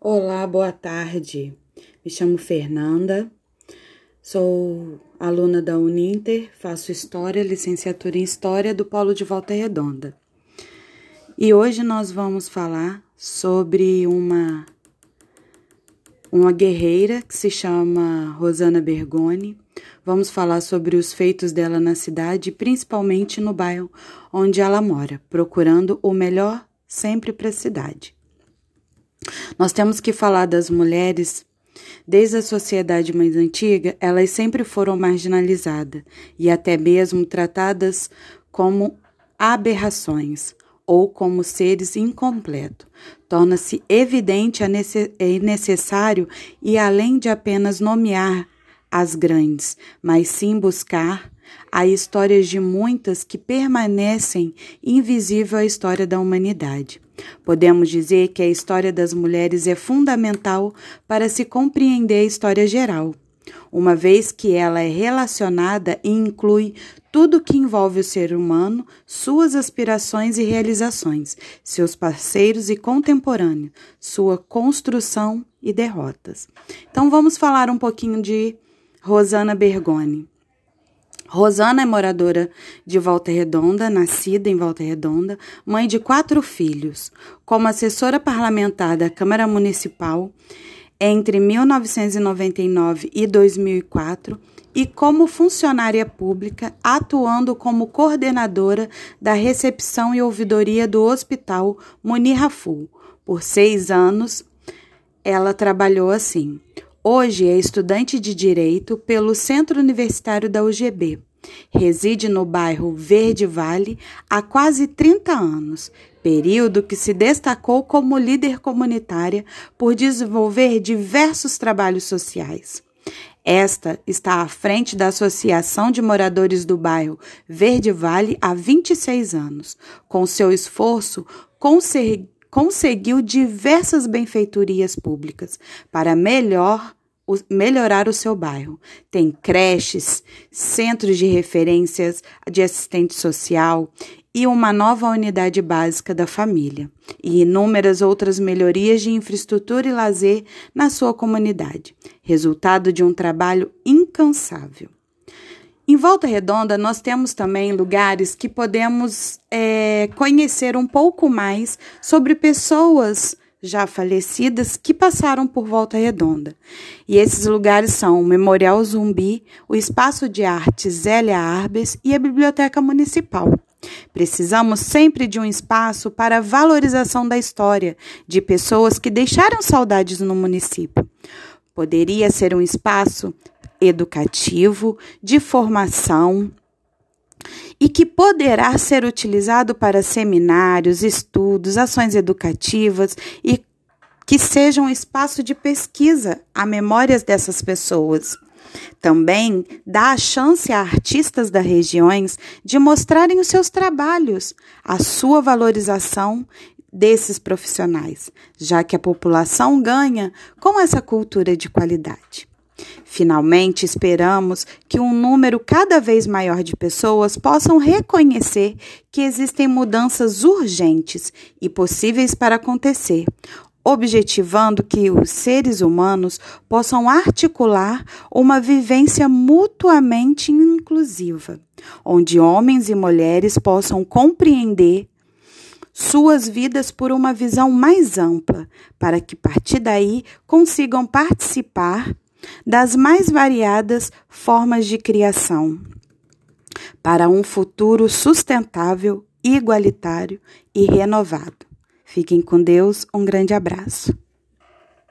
Olá, boa tarde. Me chamo Fernanda, sou aluna da Uninter, faço História, licenciatura em História do Polo de Volta Redonda. E hoje nós vamos falar sobre uma uma guerreira que se chama Rosana Bergoni. Vamos falar sobre os feitos dela na cidade, principalmente no bairro onde ela mora, procurando o melhor sempre para a cidade. Nós temos que falar das mulheres. Desde a sociedade mais antiga, elas sempre foram marginalizadas e até mesmo tratadas como aberrações ou como seres incompletos. Torna-se evidente a é necessário e além de apenas nomear as grandes, mas sim buscar Há histórias de muitas que permanecem invisível à história da humanidade. Podemos dizer que a história das mulheres é fundamental para se compreender a história geral, uma vez que ela é relacionada e inclui tudo que envolve o ser humano, suas aspirações e realizações, seus parceiros e contemporâneos, sua construção e derrotas. Então vamos falar um pouquinho de Rosana Bergoni. Rosana é moradora de Volta Redonda, nascida em Volta Redonda, mãe de quatro filhos. Como assessora parlamentar da Câmara Municipal entre 1999 e 2004 e como funcionária pública, atuando como coordenadora da recepção e ouvidoria do Hospital Munir Raful. Por seis anos, ela trabalhou assim. Hoje é estudante de Direito pelo Centro Universitário da UGB. Reside no bairro Verde Vale há quase 30 anos, período que se destacou como líder comunitária por desenvolver diversos trabalhos sociais. Esta está à frente da Associação de Moradores do Bairro Verde Vale há 26 anos. Com seu esforço, conseguiu diversas benfeitorias públicas para melhor melhorar o seu bairro. Tem creches, centros de referências de assistente social e uma nova unidade básica da família, e inúmeras outras melhorias de infraestrutura e lazer na sua comunidade, resultado de um trabalho incansável. Em Volta Redonda, nós temos também lugares que podemos é, conhecer um pouco mais sobre pessoas já falecidas que passaram por Volta Redonda. E esses lugares são o Memorial Zumbi, o Espaço de Arte Zélia Arbes e a Biblioteca Municipal. Precisamos sempre de um espaço para a valorização da história de pessoas que deixaram saudades no município. Poderia ser um espaço educativo, de formação, e que poderá ser utilizado para seminários, estudos, ações educativas e que seja um espaço de pesquisa a memórias dessas pessoas. Também dá a chance a artistas das regiões de mostrarem os seus trabalhos, a sua valorização desses profissionais, já que a população ganha com essa cultura de qualidade. Finalmente, esperamos que um número cada vez maior de pessoas possam reconhecer que existem mudanças urgentes e possíveis para acontecer, objetivando que os seres humanos possam articular uma vivência mutuamente inclusiva, onde homens e mulheres possam compreender suas vidas por uma visão mais ampla, para que, a partir daí, consigam participar das mais variadas formas de criação, para um futuro sustentável, igualitário e renovado. Fiquem com Deus, um grande abraço.